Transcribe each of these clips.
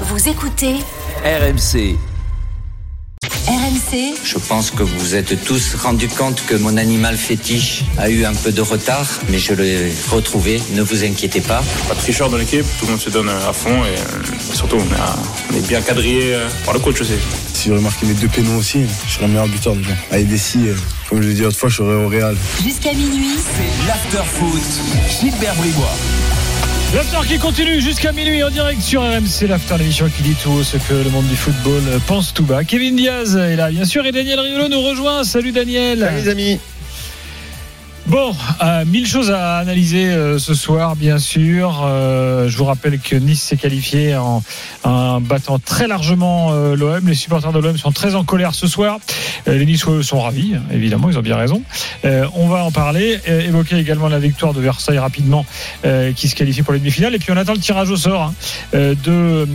Vous écoutez RMC. RMC Je pense que vous vous êtes tous rendu compte que mon animal fétiche a eu un peu de retard, mais je l'ai retrouvé, ne vous inquiétez pas. Pas de tricheur dans l'équipe, tout le monde se donne à fond et euh, surtout on, a- on est bien quadrillé euh, par le coach aussi. Si j'aurais marqué mes deux pénaux aussi, je serais le meilleur buteur déjà. Avec des si, euh, comme je l'ai dit autrefois, je serais au Real. jusqu'à minuit. C'est l'after-foot. Gilbert Bribois. L'after qui continue jusqu'à minuit en direct sur RMC, l'after, l'émission qui dit tout ce que le monde du football pense tout bas. Kevin Diaz est là, bien sûr, et Daniel Riolo nous rejoint. Salut Daniel. les amis. Bon, euh, mille choses à analyser euh, ce soir, bien sûr. Euh, je vous rappelle que Nice s'est qualifié en, en battant très largement euh, l'OM. Les supporters de l'OM sont très en colère ce soir. Euh, les Niçois sont ravis, hein, évidemment, ils ont bien raison. Euh, on va en parler. Évoquer également la victoire de Versailles rapidement, qui se qualifie pour les demi-finales. Et puis on attend le tirage au sort hein, de,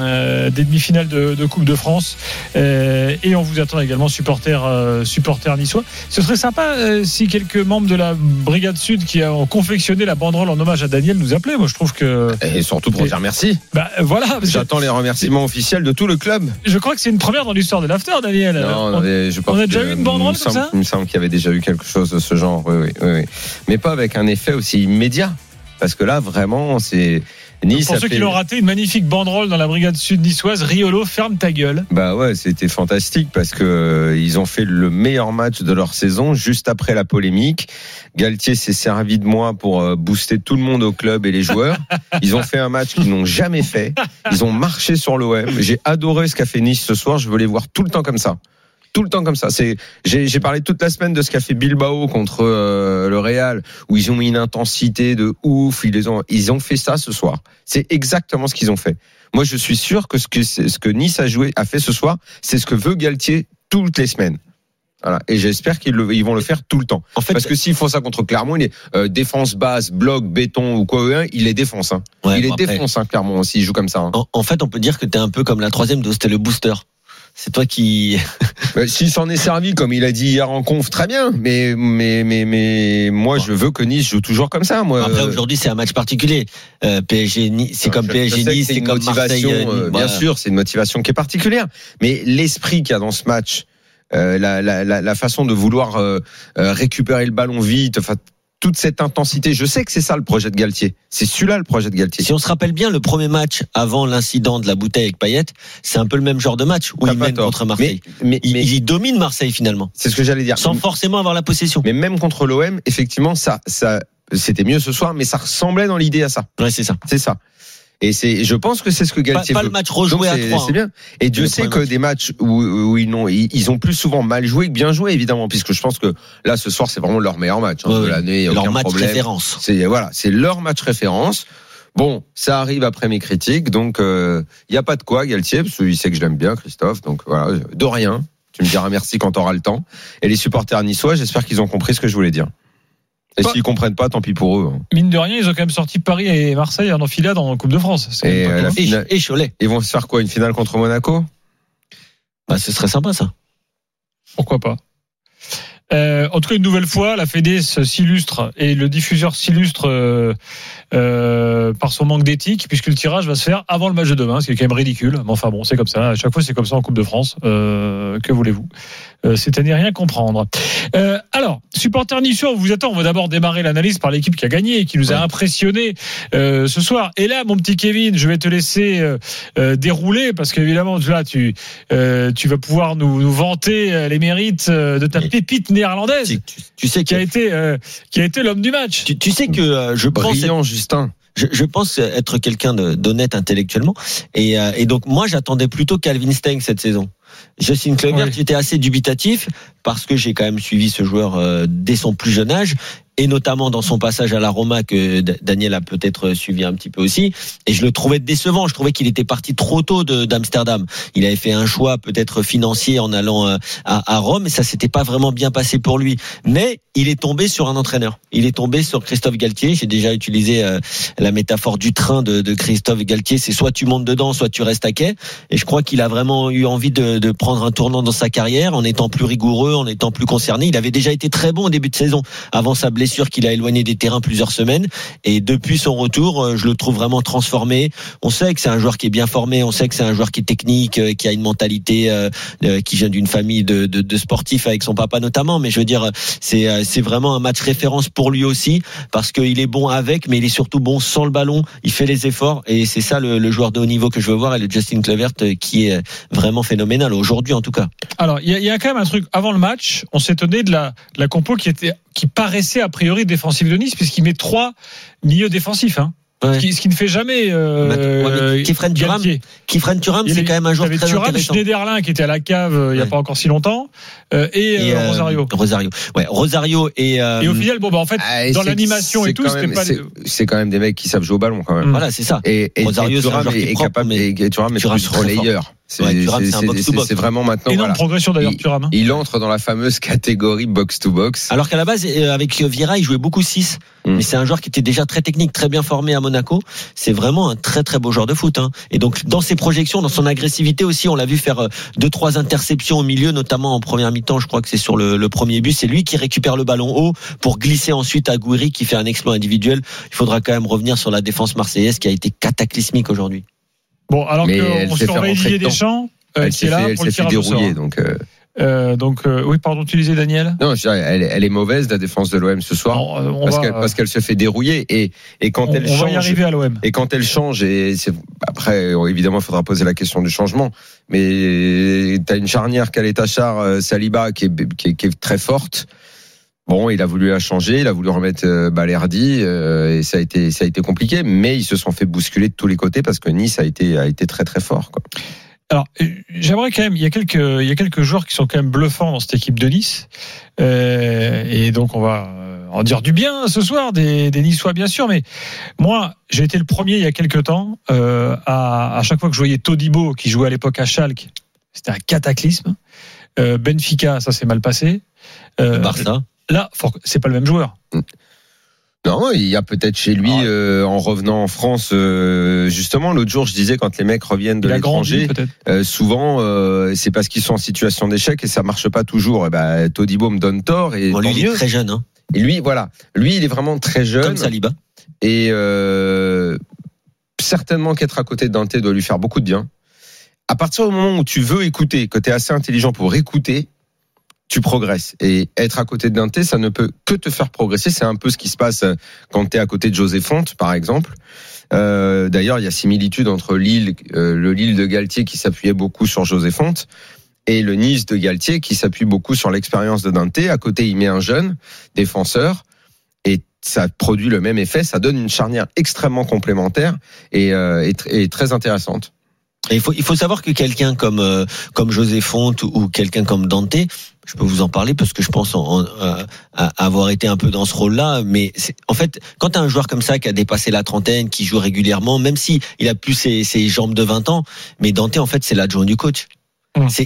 euh, des demi-finales de, de Coupe de France. Et on vous attend également supporters, supporters niçois. Ce serait sympa si quelques membres de la Brigade Sud qui ont confectionné la banderole en hommage à Daniel nous appelaient. Moi, je trouve que. Et surtout pour dire merci. Bah, voilà. J'attends les remerciements officiels de tout le club. Je crois que c'est une première dans l'histoire de l'after, Daniel. Non, On- mais je pense on a déjà eu une banderole comme semble- ça Il me semble qu'il y avait déjà eu quelque chose de ce genre, oui, oui, oui, oui. Mais pas avec un effet aussi immédiat. Parce que là, vraiment, c'est. Nice Pour ceux fait- qui l'ont raté, une magnifique banderole dans la Brigade Sud niçoise. Riolo, ferme ta gueule. Bah ouais, c'était fantastique parce que euh, ils ont fait le meilleur match de leur saison juste après la polémique. Galtier s'est servi de moi pour euh, booster tout le monde au club et les joueurs. Ils ont fait un match qu'ils n'ont jamais fait. Ils ont marché sur l'OM. J'ai adoré ce qu'a fait Nice ce soir. Je veux les voir tout le temps comme ça. Tout le temps comme ça. C'est, j'ai, parlé toute la semaine de ce qu'a fait Bilbao contre euh, le Real, où ils ont mis une intensité de ouf. Ils les ont, ils ont fait ça ce soir. C'est exactement ce qu'ils ont fait. Moi, je suis sûr que ce que, c'est- ce que Nice a joué, a fait ce soir, c'est ce que veut Galtier toutes les semaines. Voilà. Et j'espère qu'ils ils vont le faire tout le temps. En fait, Parce que s'ils font ça contre Clermont, il est euh, défense basse, bloc, béton ou quoi, il les défonce. Hein. Ouais, il les bon, défonce, hein, Clermont, s'il joue comme ça. hein. En, en fait, on peut dire que t'es un peu comme la troisième dose, c'était le booster. C'est toi qui. Euh, S'il s'en est servi, comme il a dit hier en conf, très bien. Mais, mais, mais, mais moi, je veux que Nice joue toujours comme ça. Moi, Après, aujourd'hui, c'est un match particulier. Euh, PSG, Nice, c'est comme je- PSG, Nice, c'est comme Marseille. motivation, euh, euh, bien sûr, c'est une motivation qui est particulière. Mais l'esprit qu'il y a dans ce match, euh, la, la, la, façon de vouloir euh, récupérer le ballon vite, enfin toute cette intensité. Je sais que c'est ça le projet de Galtier. C'est celui-là le projet de Galtier. Si on se rappelle bien, le premier match avant l'incident de la bouteille avec Payet, c'est un peu le même genre de match où T'as il mène tort. contre Marseille. Mais, mais, il, mais il domine Marseille finalement, c'est ce que j'allais dire. sans forcément avoir la possession. Mais même contre l'OM, effectivement, ça, ça, c'était mieux ce soir, mais ça ressemblait dans l'idée à ça. Ouais, c'est ça. C'est ça. Et c'est, je pense que c'est ce que Pas, Galtier pas veut. le match Donc, rejoué à c'est- trois. C'est bien. Et Dieu sait que match. des matchs où, où ils, n'ont, ils, ils ont plus souvent mal joué que bien joué, évidemment, puisque je pense que là, ce soir, c'est vraiment leur meilleur match hein, Ouais, de l'année. Leur aucun match problème. référence. C'est voilà, c'est leur match référence. Bon, ça arrive après mes critiques, donc il n'y a pas de quoi, Galtier, parce qu'il sait que je l'aime bien, Christophe. Donc voilà, de rien. Tu me diras merci quand tu auras le temps. Et les supporters niçois, j'espère qu'ils ont compris ce que je voulais dire. Et Bah- s'ils comprennent pas, tant pis pour eux. hein. Mine de rien, ils ont quand même sorti Paris et Marseille en enfilade en Coupe de France. C'est Et, euh, la finale- et Cholet. Ils vont se faire quoi Une finale contre Monaco? Bah, ce serait sympa ça. Pourquoi pas? Euh, en tout cas, une nouvelle fois, la Fédé s'illustre et le diffuseur s'illustre euh, euh, par son manque d'éthique, puisque le tirage va se faire avant le match de demain, ce qui est quand même ridicule. Mais enfin bon, c'est comme ça. À chaque fois, c'est comme ça en Coupe de France. Euh, que voulez-vous? Euh, C'est à n'y rien comprendre. Euh, alors, supporter niçois, on vous attend. On va d'abord démarrer l'analyse par l'équipe qui a gagné et qui nous a impressionné euh, ce soir. Et là, mon petit Kevin, je vais te laisser dérouler parce qu'évidemment, là, tu euh, tu vas pouvoir nous, nous vanter les mérites de ta pépite néerlandaise Tu, sais qui a été euh, qui a été l'homme du match. tu, tu sais que euh, je pense être- Brillant, Justin. je, je pense être quelqu'un d'honnête intellectuellement et, euh, et donc moi j'attendais plutôt Calvin Stein cette saison Justin Kluivert, Oui. j'étais assez dubitatif parce que j'ai quand même suivi ce joueur euh, dès son plus jeune âge et notamment dans son passage à la Roma que Daniel a peut-être suivi un petit peu aussi. Et je le trouvais décevant. Je trouvais qu'il était parti trop tôt d'Amsterdam. Il avait fait un choix peut-être financier en allant euh, à, Rome et ça s'était pas vraiment bien passé pour lui. Mais il est tombé sur un entraîneur. Il est tombé sur Christophe Galtier. J'ai déjà utilisé euh, la métaphore du train de, Christophe Galtier. C'est soit tu montes dedans, soit tu restes à quai. Et je crois qu'il a vraiment eu envie de prendre un tournant dans sa carrière en étant plus rigoureux, en étant plus concerné. Il avait déjà été très bon au début de saison avant sa blessure qu'il a éloigné des terrains plusieurs semaines. Et depuis son retour, euh, je le trouve vraiment transformé. On sait que c'est un joueur qui est bien formé. On sait que c'est un joueur qui est technique, euh, qui a une mentalité, euh, qui vient d'une famille de, de, sportifs avec son papa notamment. Mais je veux dire, c'est vraiment un match référence pour lui aussi parce qu'il est bon avec, mais il est surtout bon sans le ballon. Il fait les efforts et c'est ça le, joueur de haut niveau que je veux voir et le Justin Clevert qui est vraiment phénoménal aujourd'hui en tout cas. Alors, il y, a- quand même un truc. Avant le match, on s'étonnait de la, la compo qui était qui paraissait a priori défensive de Nice, puisqu'il met trois milieux défensifs. Hein. Ouais. Ce, qui, ce qui ne fait jamais. Euh, Ouais, mais Kefren Il y c'est quand même un joueur il y avait très Thuram, intéressant. Schneiderlin qui était à la cave euh, il n'y a Ouais. pas encore si longtemps, euh, et, Et, euh, Rosario. Rosario. Ouais, Rosario et, euh, Et au final, bon, bah, en fait, Ah, dans l'animation et tout, c'était pas. c'est- C'est quand même des mecs qui savent jouer au ballon quand même. Voilà, c'est ça. Et, et, Rosario, et c'est un Thuram joueur qui est capable, mais et, Thuram est Thuram, plus relayeur. C'est Ouais, Thuram, c'est un c'est- box-to-box. c'est vraiment maintenant. Énorme Voilà. progression d'ailleurs, Thuram. hein. Il entre dans la fameuse catégorie box to box. Alors qu'à la base, euh, avec Vieira, il jouait beaucoup 6. Mm. Mais c'est un joueur qui était déjà très technique, très bien formé à Monaco. C'est vraiment un très très beau joueur de foot. Hein. Et donc dans ses projections, dans son agressivité aussi, on l'a vu faire euh, deux trois interceptions au milieu, notamment en première mi-temps. Je crois que c'est sur le, le premier but. C'est lui qui récupère le ballon haut pour glisser ensuite à Gouiri qui fait un exploit individuel. Il faudra quand même revenir sur la défense marseillaise qui a été cataclysmique aujourd'hui. Bon, alors qu'on surveille Didier. Deschamps, euh, Elle qui s'est est là fait, pour le s'est fait tirage au sort. dérouiller. Donc, euh, Euh, donc, euh, oui, pardon, tu disais Daniel? non, je dirais, elle, elle est mauvaise la défense de l'OM ce soir. Non, euh, on parce qu'elle parce qu'elle se fait dérouiller et et quand on, elle on va y change arriver à l'OM. et quand elle change et c'est après évidemment il faudra poser la question du changement mais tu as une charnière Kaletachar euh, Saliba qui est, qui est qui est très forte Bon, il a voulu la changer, il a voulu remettre euh, Balerdi euh, et ça a été ça a été compliqué, mais ils se sont fait bousculer de tous les côtés parce que Nice a été a été très très fort. Quoi. Alors, euh, j'aimerais quand même, il y a quelques, il y a quelques joueurs qui sont quand même bluffants dans cette équipe de Nice, Euh, et donc on va euh, en dire du bien ce soir des, des Niçois bien sûr, mais moi j'ai été le premier il y a quelques temps euh, à, à chaque fois que je voyais Todibo qui jouait à l'époque à Schalke, c'était un cataclysme. Euh, Benfica, ça s'est mal passé. Euh, Barça. Là, c'est pas le même joueur. Non, il y a peut-être chez lui Ah ouais. euh, en revenant en France euh, justement l'autre jour je disais quand les mecs reviennent de l'étranger euh, souvent euh, c'est parce qu'ils sont en situation d'échec et ça marche pas toujours et ben Todibo me donne tort et Bon, lui, il est très jeune, hein, Et lui voilà, lui il est vraiment très jeune comme Saliba. et euh, certainement qu'être à côté de Dante doit lui faire beaucoup de bien. À partir du moment où tu veux écouter, que tu es assez intelligent pour écouter, tu progresses. Et être à côté de Dante, ça ne peut que te faire progresser. C'est un peu ce qui se passe euh, quand tu es à côté de José Fonte, par exemple. Euh, D'ailleurs, il y a similitude entre Lille, euh, le Lille de Galtier qui s'appuyait beaucoup sur José Fonte et le Nice de Galtier qui s'appuie beaucoup sur l'expérience de Dante. À côté, il met un jeune défenseur et ça produit le même effet. Ça donne une charnière extrêmement complémentaire et, euh, et très intéressante. Il faut, il faut savoir que quelqu'un comme, euh, comme José Fonte ou, quelqu'un comme Dante, je peux vous en parler parce que je pense en, euh, avoir été un peu dans ce rôle-là. Mais en fait, quand as un joueur comme ça qui a dépassé la trentaine, qui joue régulièrement, même si il a plus ses, ses jambes de 20 ans, mais Dante, en fait, c'est l'adjoint du coach. Hum. C'est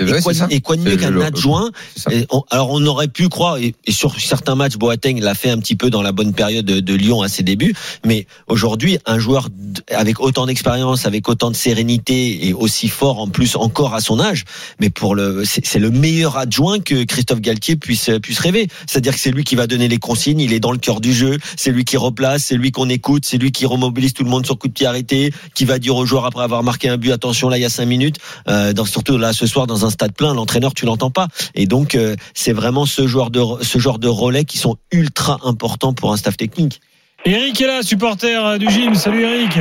et quoi, et de mieux qu'un adjoint et on- alors on aurait pu croire, et, et sur certains matchs, Boateng l'a fait un petit peu dans la bonne période de, de Lyon à ses débuts, mais aujourd'hui, un joueur avec autant d'expérience, avec autant de sérénité et aussi fort en plus encore à son âge, mais pour le, c'est le meilleur adjoint que Christophe Galtier puisse puisse rêver. C'est-à-dire que c'est lui qui va donner les consignes, il est dans le cœur du jeu, c'est lui qui replace, c'est lui qu'on écoute, c'est lui qui remobilise tout le monde sur coup de pied arrêté, qui va dire aux joueurs après avoir marqué un but, attention là il y a cinq minutes, euh, dans, surtout là ce soir dans un stade plein, l'entraîneur tu l'entends pas. Et donc euh, c'est vraiment ce genre de ce genre de relais qui sont ultra importants pour un staff technique. Eric est là, supporter du gym. Salut Eric.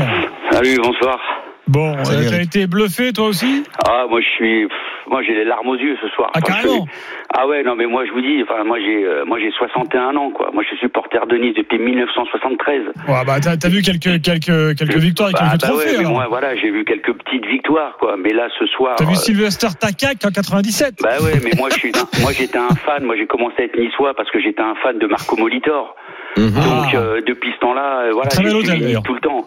Salut, bonsoir. Bon, euh, Salut, t'as Eric. été bluffé toi aussi Ah, moi je suis, pff, moi j'ai les larmes aux yeux ce soir. Ah, Enfin, carrément. je Ah ouais, non mais moi je vous dis, enfin moi j'ai, euh, moi j'ai 61 ans quoi. Moi je suis supporter de Nice depuis 1973. Ouais, bah t'as t'as vu quelques quelques quelques victoires et Bah, quelques bah trophées ouais, mais alors. moi voilà, j'ai vu quelques petites victoires quoi. Mais là ce soir. T'as vu euh, Sylvester Takak en 97 Bah ouais, mais moi je suis, moi j'étais un fan. Moi j'ai commencé à être niçois parce que j'étais un fan de Marco Molitor. Mhm. Donc Ah. euh, depuis ce temps-là, euh, voilà, j'ai tout le temps.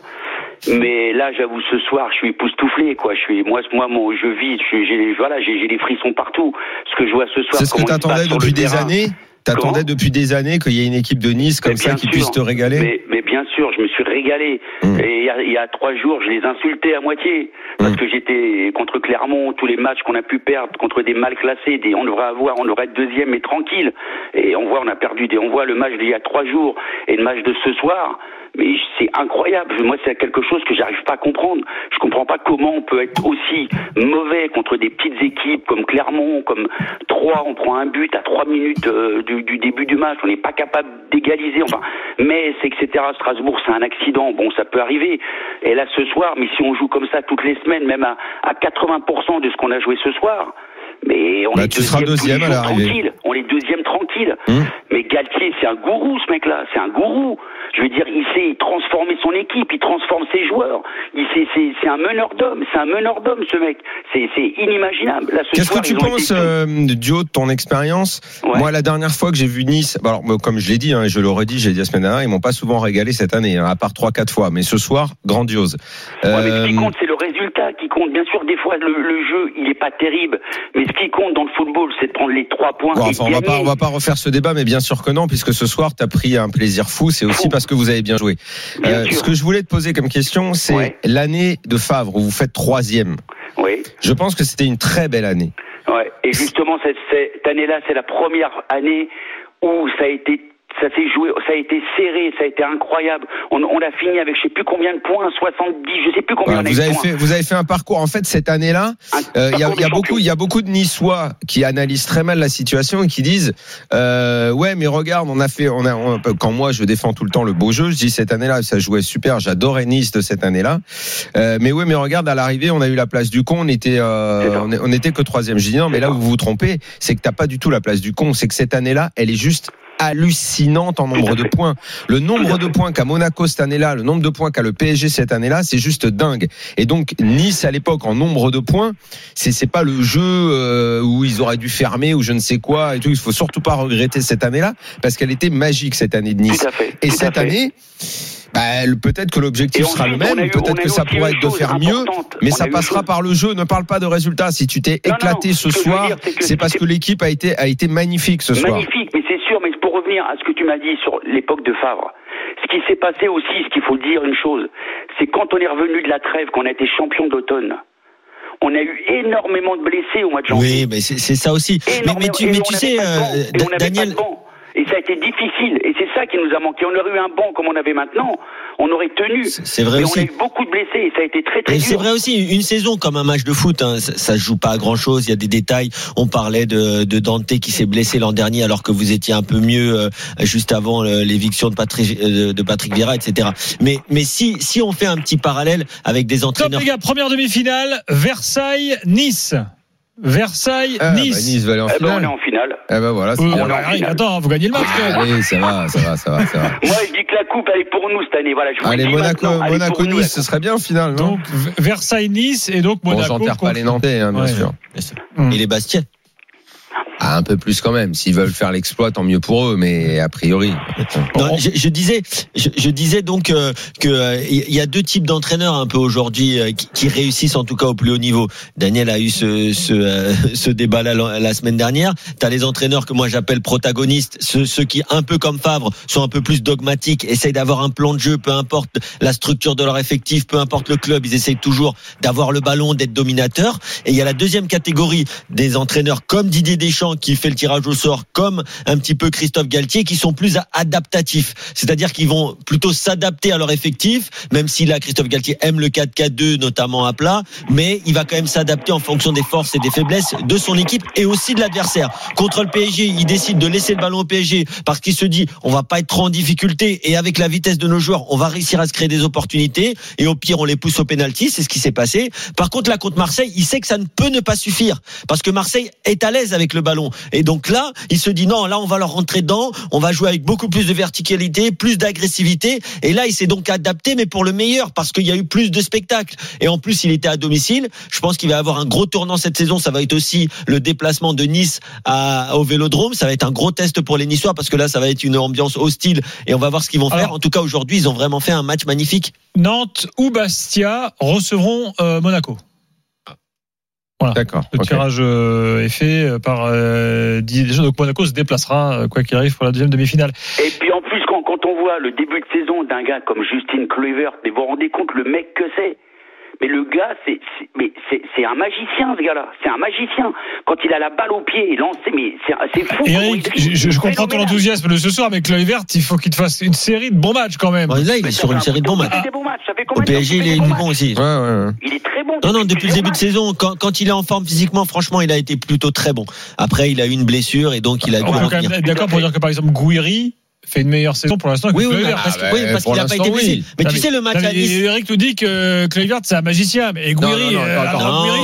Mais là, j'avoue, ce soir, je suis époustouflé, quoi. Je suis, moi, moi, mon, je vis, j'ai, voilà, j'ai, les frissons partout. Ce que je vois ce soir, C'est ce que t'attendais depuis des terrain. années T'attendais depuis des années qu'il y ait une équipe de Nice comme ça qui sûr. puisse te régaler Mais, mais bien sûr, je me suis régalé. Mm. Et il y, a, il y a trois jours, je les insultais à moitié. Parce Mm. que j'étais contre Clermont, tous les matchs qu'on a pu perdre contre des mal classés, des, on devrait avoir, on devrait être deuxième mais tranquille. Et on voit, on a perdu des, on voit le match d'il y a trois jours et le match de ce soir. Mais c'est incroyable. Moi, c'est quelque chose que j'arrive pas à comprendre. Je comprends pas comment on peut être aussi mauvais contre des petites équipes comme Clermont, comme Troyes. On prend un but à trois minutes euh, du, du début du match. On n'est pas capable d'égaliser. Enfin, c'est etc. Strasbourg, c'est un accident. Bon, ça peut arriver. Et là, ce soir, mais si on joue comme ça toutes les semaines, même à, à 80% de ce qu'on a joué ce soir. Mais on Bah, est tu seras deuxième, les deuxième à jours l'arrivée. tranquille. On est deuxième tranquille. Hum. Mais Galtier, c'est un gourou, ce mec-là. C'est un gourou. Je veux dire, il sait transformer son équipe, il transforme ses joueurs. Il sait, c'est, un meneur d'hommes. C'est un meneur d'hommes, ce mec. C'est, inimaginable. Qu'est-ce que tu penses, été- euh, du haut de ton expérience Ouais. Moi, la dernière fois que j'ai vu Nice, bah, alors, moi, comme je l'ai dit, hein, je le redis, j'ai dit la semaine dernière, ils m'ont pas souvent régalé cette année, hein, à part trois, quatre fois. Mais ce soir, grandiose. Ouais, mais ce qui Euh, compte, c'est le résultat qui compte. Bien sûr, des fois, le, le jeu, il est pas terrible. Mais ce qui compte dans le football, c'est de prendre les trois points. Bon, et enfin, on va pas, on va pas refaire ce débat, mais bien sûr que non, puisque ce soir, tu as pris un plaisir fou. C'est aussi Fou. Parce que vous avez bien joué. Bien Euh, ce que je voulais te poser comme question, c'est Ouais. l'année de Favre où vous faites troisième. Oui. Je pense que c'était une très belle année. Ouais. Et justement, cette, cette année-là, c'est la première année où ça a été, ça s'est joué, ça a été serré, ça a été incroyable. On, on a fini avec je sais plus combien de points, 70, je sais plus combien Voilà, on a vous avez points. fait, vous avez fait un parcours. En fait, cette année-là, euh, il y a, y beaucoup, il y a beaucoup de Niçois qui analysent très mal la situation et qui disent, euh, ouais, mais regarde, on a fait, on a, on- quand moi je défends tout le temps le beau jeu, je dis cette année-là, ça jouait super, j'adorais Nice de cette année-là. Euh, mais ouais, mais regarde, à l'arrivée, on a eu la place du con, on était, on, on était que troisième. Je dis non, mais là où vous vous trompez, c'est que t'as pas du tout la place du con. C'est que cette année-là, elle est juste hallucinante en nombre de points. Le nombre de points qu'a Monaco cette année-là, le nombre de points qu'a le PSG cette année-là, c'est juste dingue. Et donc Nice à l'époque en nombre de points, c'est c'est pas le jeu euh, où ils auraient dû fermer ou je ne sais quoi et tout. Il faut surtout pas regretter cette année-là parce qu'elle était magique cette année de Nice. Tout à fait. Et tout à cette fait. année, bah, peut-être que l'objectif sera le même, eu- peut-être que ça pourrait être de faire mieux, mais On ça passera par le jeu. Ne parle pas de résultats. Si tu t'es non, éclaté non. ce soir, c'est parce que l'équipe a été a été magnifique ce soir. Magnifique, c'est sûr, mais pour revenir à ce que tu m'as dit sur l'époque de Favre, ce qui s'est passé aussi, ce qu'il faut dire une chose, c'est quand on est revenu de la trêve, qu'on a été champion d'automne, on a eu énormément de blessés au mois de janvier. Oui, mais c'est ça aussi. Mais, tu, mais sais, euh, Daniel, pas de banc. Et ça a été difficile. Et c'est ça qui nous a manqué. On aurait eu un banc comme on avait maintenant. On aurait tenu. C'est- vrai Mais aussi. on a eu beaucoup de blessés. Et ça a été très très Et dur. c'est vrai aussi, une saison comme un match de foot, hein, ça, se joue pas à grand chose. Il y a des détails. On parlait de, de Dante qui s'est blessé l'an dernier alors que vous étiez un peu mieux euh, juste avant euh, l'éviction de Patrick, euh, de Patrick Vieira, etc. Mais, mais si, si on fait un petit parallèle avec des Top entraîneurs. les gars, première demi-finale, Versailles-Nice. Versailles-Nice. Ah, bah, nice va aller en Eh ben, on est finale. en finale. Eh ben voilà, c'est Euh, bien. on est en finale. attends, vous gagnez le match. quand même. Allez, ça va, ça va, ça va, ça va. Moi, je dis que la coupe, elle est pour nous cette année. Voilà, je Allez, Monaco, Monaco, Nice, ce serait bien en finale, non Donc V- Versailles-Nice et donc Bon, Monaco. j'enterre pas les Nantais, hein, bien Ouais. sûr. Et les Bastiais. Ah, un peu plus quand même. S'ils veulent faire l'exploit, tant mieux pour eux, mais a priori. Non, je, je disais, je, je disais donc euh, que euh, il y a deux types d'entraîneurs un peu aujourd'hui euh, qui, qui réussissent en tout cas au plus haut niveau. Daniel a eu ce ce, euh, ce débat là la, la semaine dernière. T'as les entraîneurs que moi j'appelle protagonistes, ceux, ceux qui un peu comme Favre sont un peu plus dogmatiques, essayent d'avoir un plan de jeu, peu importe la structure de leur effectif, peu importe le club, ils essayent toujours d'avoir le ballon, d'être dominateurs. Et il y a la deuxième catégorie des entraîneurs comme Didier Deschamps Qui fait le tirage au sort comme un petit peu Christophe Galtier qui sont plus adaptatifs. C'est-à-dire qu'ils vont plutôt s'adapter à leur effectif, même si là Christophe Galtier aime le 4-4-2 notamment à plat, mais il va quand même s'adapter en fonction des forces et des faiblesses de son équipe et aussi de l'adversaire. Contre le PSG, il décide de laisser le ballon au PSG parce qu'il se dit on va pas être trop en difficulté et avec la vitesse de nos joueurs, on va réussir à se créer des opportunités et au pire on les pousse au pénalty, c'est ce qui s'est passé. Par contre là contre Marseille, il sait que ça ne peut ne pas suffire parce que Marseille est à l'aise avec le ballon et donc là, il se dit non, là on va leur rentrer dedans, on va jouer avec beaucoup plus de verticalité, plus d'agressivité et là il s'est donc adapté mais pour le meilleur parce qu'il y a eu plus de spectacles et en plus il était à domicile. Je pense qu'il va avoir un gros tournant cette saison, ça va être aussi le déplacement de Nice à, au Vélodrome, ça va être un gros test pour les Niçois parce que là ça va être une ambiance hostile et on va voir ce qu'ils vont faire. En tout cas aujourd'hui, ils ont vraiment fait un match magnifique. Nantes ou Bastia recevront euh, Monaco. Voilà. D'accord. Le tirage euh, est fait euh, par euh, Deschamps. Donc Monaco se déplacera, euh, quoi qu'il arrive, pour la deuxième demi-finale. Et puis en plus, quand, quand on voit le début de saison d'un gars comme Justin Kluivert, mais vous vous rendez compte le mec que c'est? Mais le gars, c'est mais c'est c'est un magicien, ce gars-là. C'est un magicien. Quand il a la balle au pied et lancé, mais c'est c'est fou. Eric, il je, dribble. je- je comprends ton enthousiasme de ce soir, mais Chloé Vert, il faut qu'il te fasse une série de bons matchs quand même. Bon, là, il est sur une série de bons matchs. Il fait Au combien de temps PSG, il est bon aussi. Ouais, ouais, ouais. Il est très bon. Non, non, depuis le début de saison, quand, quand il est en forme physiquement, franchement, il a été plutôt très bon. Après, il a eu une blessure et donc il a dû On peut quand revenir. même être d'accord pour dire que par exemple Gouiri fait une meilleure saison pour l'instant que Oui, oui, Kluivert. parce, Ah, oui, parce qu'il n'a pas été blessé. oui. Mais Non, tu sais, le match Non, à Nice. Eric nous dit que Kluivert c'est un magicien, mais Gouiri, euh,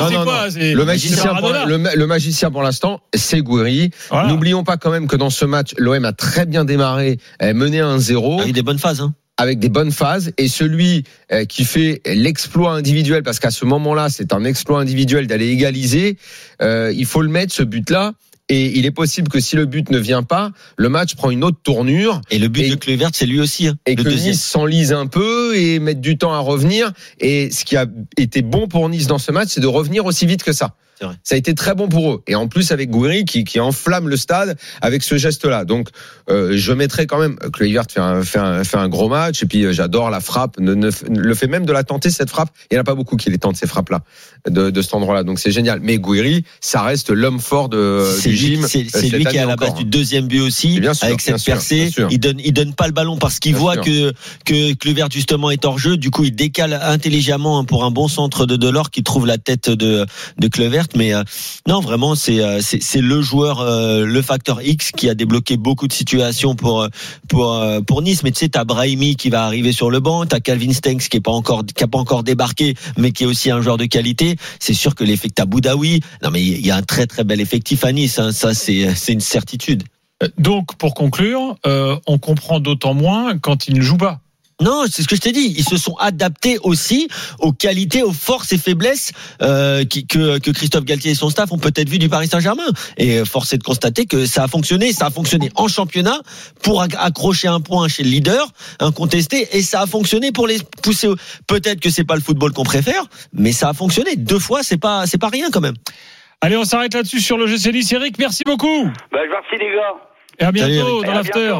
c'est quoi? Le magicien, pour, Maradona. le, ma- le magicien pour l'instant, c'est Gouiri. Voilà. N'oublions pas quand même que dans ce match, l'OM a très bien démarré, mené à 1-0 Avec des bonnes phases. Hein. Avec des bonnes phases. Et celui euh, qui fait l'exploit individuel, parce qu'à ce moment-là, c'est un exploit individuel d'aller égaliser, euh, il faut le mettre, ce but-là. Et il est possible que si le but ne vient pas, le match prend une autre tournure Et le but Et- de Kluivert, c'est lui aussi. hein, et le que deuxième. Nice s'enlise un peu et mette du temps à revenir. Et ce qui a été bon pour Nice dans ce match, c'est de revenir aussi vite que ça. Vrai. Ça a été très bon pour eux. Et en plus avec Gouiri qui, qui enflamme le stade avec ce geste-là. Donc euh, je mettrai quand même Kluivert fait un, fait, un, fait un gros match. Et puis euh, j'adore la frappe. Ne, ne- le fait même de la tenter cette frappe. Il n'y en a pas beaucoup qui les tentent ces frappes-là de, de cet endroit-là. Donc c'est génial. Mais Gouiri, ça reste l'homme fort de, du gym. c'est- euh, lui qui est à la base encore. du deuxième but aussi, bien sûr, avec bien cette sûr, percée. bien sûr. Il donne, il donne pas le ballon parce qu'il Bien voit sûr. que que Kluivert justement est hors jeu. Du coup, il décale intelligemment hein, pour un bon centre de Delors qui trouve la tête de de Kluivert. Mais euh, non, vraiment, c'est euh, c'est c'est le joueur, euh, le facteur X qui a débloqué beaucoup de situations pour pour pour Nice. Mais tu sais, t'as Brahimi qui va arriver sur le banc, t'as Calvin Stengs qui est pas encore qui a pas encore débarqué, mais qui est aussi un joueur de qualité. C'est sûr que l'effet t'as Boudaoui. Non, mais il y a un très très bel effectif à Nice. hein. Ça, c'est c'est une certitude. Donc, pour conclure, on comprend d'autant moins quand il ne joue pas. Non, c'est ce que je t'ai dit. Ils se sont adaptés aussi aux qualités, aux forces et faiblesses euh, qui- que, que Christophe Galtier et son staff ont peut-être vu du Paris Saint-Germain. Et euh, force est de constater que ça a fonctionné. Ça a fonctionné en championnat pour ac- accrocher un point chez le leader, incontesté, et ça a fonctionné pour les pousser. au- Peut-être que c'est pas le football qu'on préfère, mais ça a fonctionné deux fois. C'est pas, c'est pas rien quand même. Allez, on s'arrête là-dessus sur le GC Nice. Eric, merci beaucoup. Bah, merci les gars. Et à bientôt Salut, dans l'after.